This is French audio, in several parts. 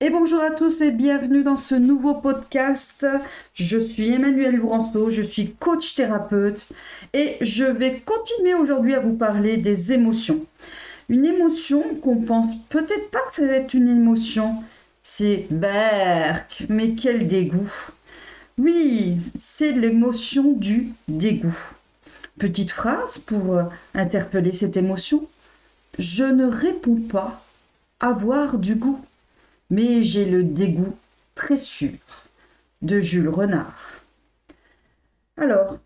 Et bonjour à tous et bienvenue dans ce nouveau podcast. Je suis Emmanuel Bouranceau, je suis coach thérapeute et je vais continuer aujourd'hui à vous parler des émotions. Une émotion qu'on pense peut-être pas que c'est une émotion, c'est berk, mais quel dégoût. Oui, c'est l'émotion du dégoût. Petite phrase pour euh, interpeller cette émotion. Je ne réponds pas avoir du goût mais j'ai le dégoût très sûr de Jules Renard. Alors,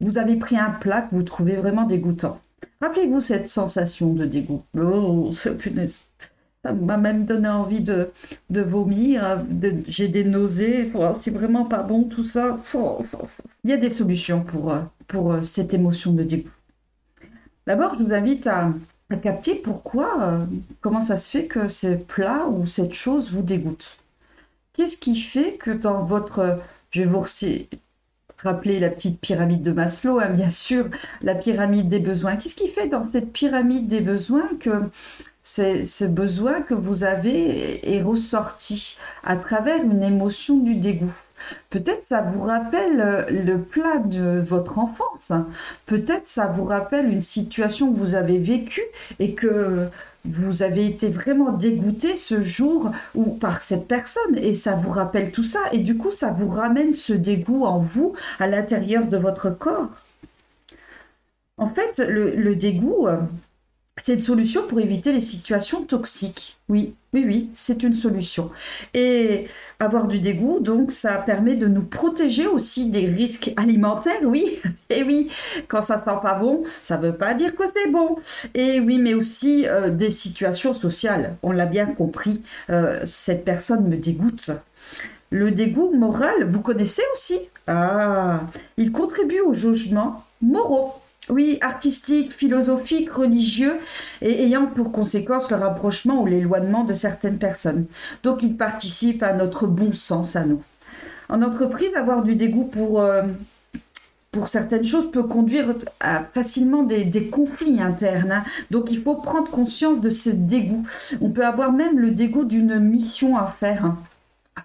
vous avez pris un plat que vous trouvez vraiment dégoûtant. Rappelez-vous cette sensation de dégoût. Oh. Ça m'a même donné envie de, vomir. J'ai des nausées. C'est vraiment pas bon tout ça. Il y a des solutions pour, pour euh, cette émotion de dégoût. D'abord, je vous invite à, à capter pourquoi, euh, comment ça se fait que ce plat ou cette chose vous dégoûte. Qu'est-ce qui fait que dans votre, je vais vous rappeler la petite pyramide de Maslow, hein, bien sûr, la pyramide des besoins. Qu'est-ce qui fait dans cette pyramide des besoins que ce besoin que vous avez est ressorti à travers une émotion du dégoût? Peut-être ça vous rappelle euh, le plat de votre enfance. Peut-être ça vous rappelle une situation que vous avez vécue et que vous avez été vraiment dégoûté ce jour ou par cette personne et ça vous rappelle tout ça et du coup ça vous ramène ce dégoût en vous à l'intérieur de votre corps. En fait, le, dégoût, euh, c'est une solution pour éviter les situations toxiques. Oui, oui, oui, c'est une solution. Et avoir du dégoût, donc, ça permet de nous protéger aussi des risques alimentaires, oui. Et oui, quand ça sent pas bon, ça veut pas dire que c'est bon. Et oui, mais aussi euh, des situations sociales. On l'a bien compris, euh, cette personne me dégoûte. Le dégoût moral, vous connaissez aussi? Ah, il contribue au jugement moraux oui, artistique, philosophique, religieux, et ayant pour conséquence le rapprochement ou l'éloignement de certaines personnes. Donc il participe à notre bon sens à nous. En entreprise, avoir du dégoût pour, euh, pour certaines choses peut conduire à facilement des, conflits internes. Hein. Donc il faut prendre conscience de ce dégoût. On peut avoir même le dégoût d'une mission à faire. Hein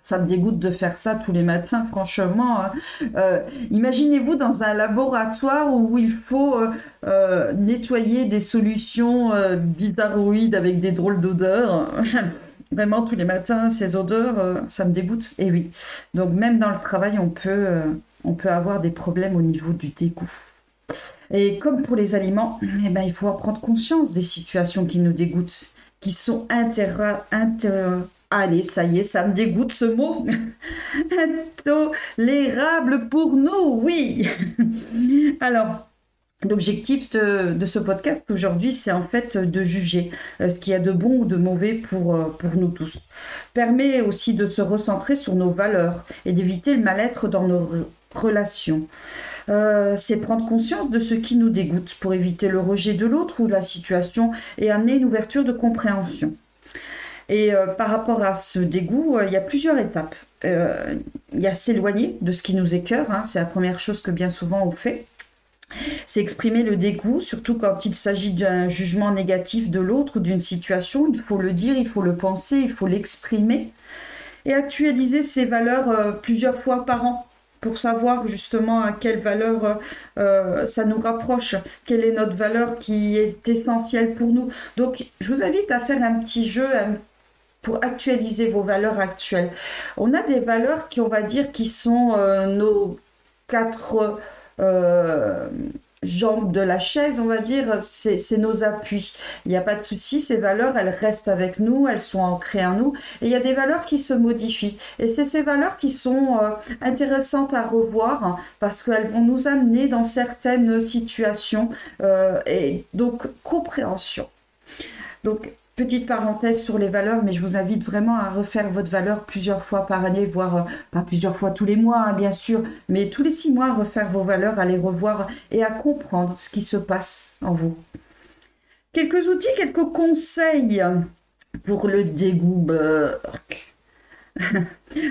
ça me dégoûte de faire ça tous les matins, franchement. Hein. Euh, imaginez-vous dans un laboratoire où il faut euh, euh, nettoyer des solutions bizarroïdes avec des drôles d'odeurs. Vraiment, tous les matins, ces odeurs, ça me dégoûte. Et oui. Donc, même dans le travail, on peut, on peut avoir des problèmes au niveau du dégoût. Et comme pour les aliments, eh ben, il faut prendre conscience des situations qui nous dégoûtent, qui sont inter Allez, ça y est, ça me dégoûte ce mot. Intolérable pour nous, oui. Alors, L'objectif de, ce podcast aujourd'hui, c'est en fait de juger euh, ce qu'il y a de bon ou de mauvais pour, euh, pour nous tous. Permet aussi de se recentrer sur nos valeurs et d'éviter le mal-être dans nos relations. Euh, c'est prendre conscience de ce qui nous dégoûte pour éviter le rejet de l'autre ou la situation et amener une ouverture de compréhension. Et euh, par rapport à ce dégoût, euh, il y a plusieurs étapes. Euh, il y a s'éloigner de ce qui nous écœure, hein, c'est la première chose que bien souvent on fait. C'est exprimer le dégoût, surtout quand il s'agit d'un jugement négatif de l'autre ou d'une situation. Il faut le dire, il faut le penser, il faut l'exprimer. Et actualiser ses valeurs plusieurs fois par an pour savoir justement à quelle valeur ça nous rapproche, quelle est notre valeur qui est essentielle pour nous. Donc, je vous invite à faire un petit jeu, un pour actualiser vos valeurs actuelles. On a des valeurs qui, on va dire, qui sont euh, nos quatre euh, jambes de la chaise, on va dire, c'est nos appuis. Il n'y a pas de souci, ces valeurs, elles restent avec nous, elles sont ancrées en nous. Et il y a des valeurs qui se modifient. Et c'est ces valeurs qui sont euh, intéressantes à revoir hein, parce qu'elles vont nous amener dans certaines situations. et donc, compréhension. Donc, Petite parenthèse sur les valeurs, mais je vous invite vraiment à refaire votre valeur plusieurs fois par année, voire euh, pas plusieurs fois tous les mois, hein, bien sûr, mais tous les six mois, refaire vos valeurs, à les revoir et à comprendre ce qui se passe en vous. Quelques outils, quelques conseils pour le dégoût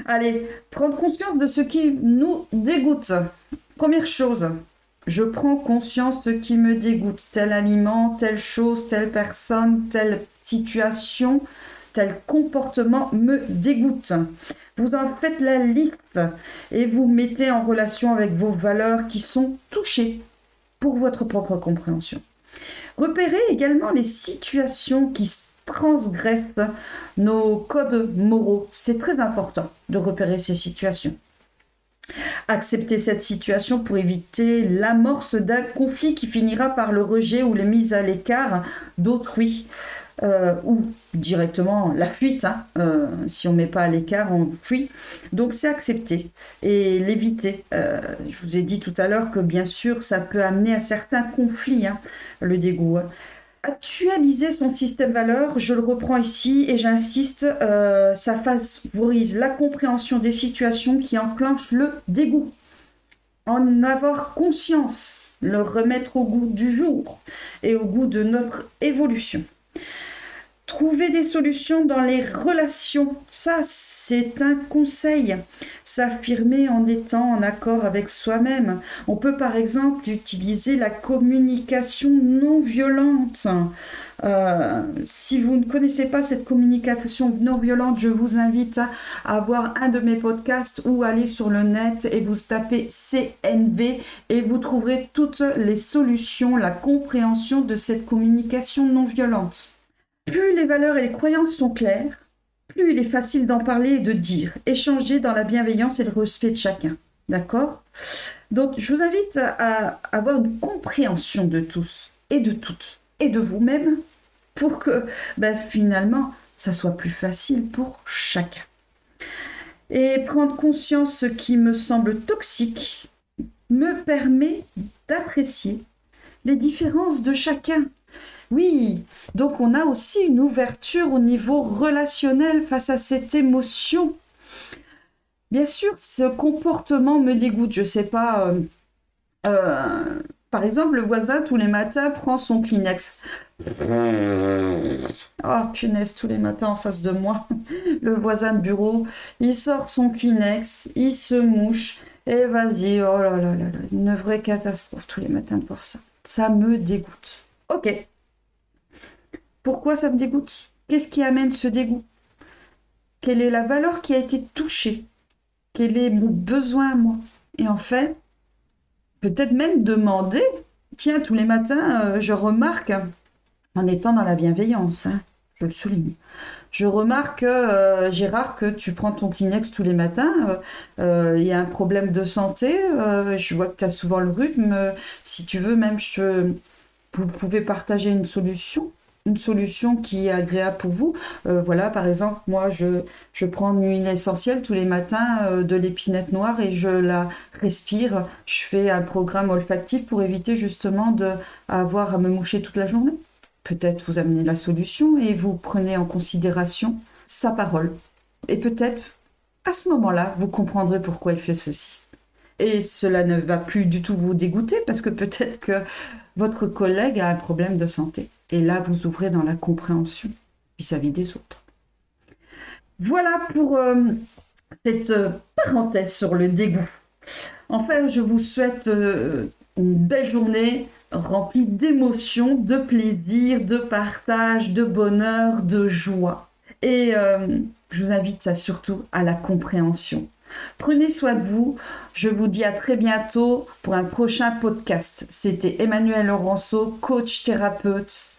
Allez, prendre conscience de ce qui nous dégoûte. Première chose, je prends conscience de qui me dégoûte, tel aliment, telle chose, telle personne, telle situation. tel comportement me dégoûte. Vous en faites la liste et vous mettez en relation avec vos valeurs qui sont touchées pour votre propre compréhension. Repérez également les situations qui transgressent nos codes moraux. C'est très important de repérer ces situations. Accepter cette situation pour éviter l'amorce d'un conflit qui finira par le rejet ou la mise à l'écart d'autrui. Euh, ou directement la fuite. Hein. Euh, si on ne met pas à l'écart, on fuit. Donc c'est accepter et l'éviter. Euh, je vous ai dit tout à l'heure que bien sûr, ça peut amener à certains conflits, hein, le dégoût. Actualiser son système valeur, je le reprends ici et j'insiste, ça favorise la compréhension des situations qui enclenchent le dégoût. En avoir conscience, le remettre au goût du jour et au goût de notre évolution. Trouver des solutions dans les relations, ça c'est un conseil. S'affirmer en étant en accord avec soi-même. On peut par exemple utiliser la communication non violente. Euh, si vous ne connaissez pas cette communication non violente, je vous invite à, avoir un de mes podcasts ou aller sur le net et vous tapez CNV et vous trouverez toutes les solutions, la compréhension de cette communication non violente. Plus les valeurs et les croyances sont claires, plus il est facile d'en parler et de dire, échanger dans la bienveillance et le respect de chacun. D'accord? Donc, je vous invite à avoir une compréhension de tous et de toutes et de vous-même pour que ben, finalement, ça soit plus facile pour chacun. Et prendre conscience ce qui me semble toxique me permet d'apprécier les différences de chacun oui, donc on a aussi une ouverture au niveau relationnel face à cette émotion. Bien sûr, ce comportement me dégoûte. Je sais pas. Euh, euh, par exemple, le voisin tous les matins prend son Kleenex. Oh punaise, tous les matins en face de moi, le voisin de bureau, il sort son Kleenex, il se mouche, et vas-y, oh là là là là, une vraie catastrophe tous les matins de voir ça. Ça me dégoûte. Ok, pourquoi ça me dégoûte? Qu'est-ce qui amène ce dégoût? Quelle est la valeur qui a été touchée? Quel est mon besoin à moi? Et en fait, peut-être même demander, tiens, tous les matins, euh, je remarque, en étant dans la bienveillance, hein, je le souligne, je remarque, euh, Gérard, que tu prends ton Kleenex tous les matins. Euh, il y a un problème de santé. je vois que tu as souvent le rhume. si tu veux, même, je, vous pouvez partager une solution une solution qui est agréable pour vous. Euh, voilà, par exemple, moi, je, je prends une huile essentielle tous les matins euh, de l'épinette noire et je la respire. Je fais un programme olfactif pour éviter justement de avoir à me moucher toute la journée. Peut-être vous amenez la solution et vous prenez en considération sa parole. Et peut-être, à ce moment-là, vous comprendrez pourquoi il fait ceci. Et cela ne va plus du tout vous dégoûter parce que peut-être que votre collègue a un problème de santé. Et là, vous ouvrez dans la compréhension vis-à-vis des autres. Voilà pour euh, cette euh, parenthèse sur le dégoût. Enfin, je vous souhaite euh, une belle journée remplie d'émotions, de plaisir, de partage, de bonheur, de joie. Et je vous invite surtout à la compréhension. Prenez soin de vous. Je vous dis à très bientôt pour un prochain podcast. C'était Emmanuel Laurenceau, coach thérapeute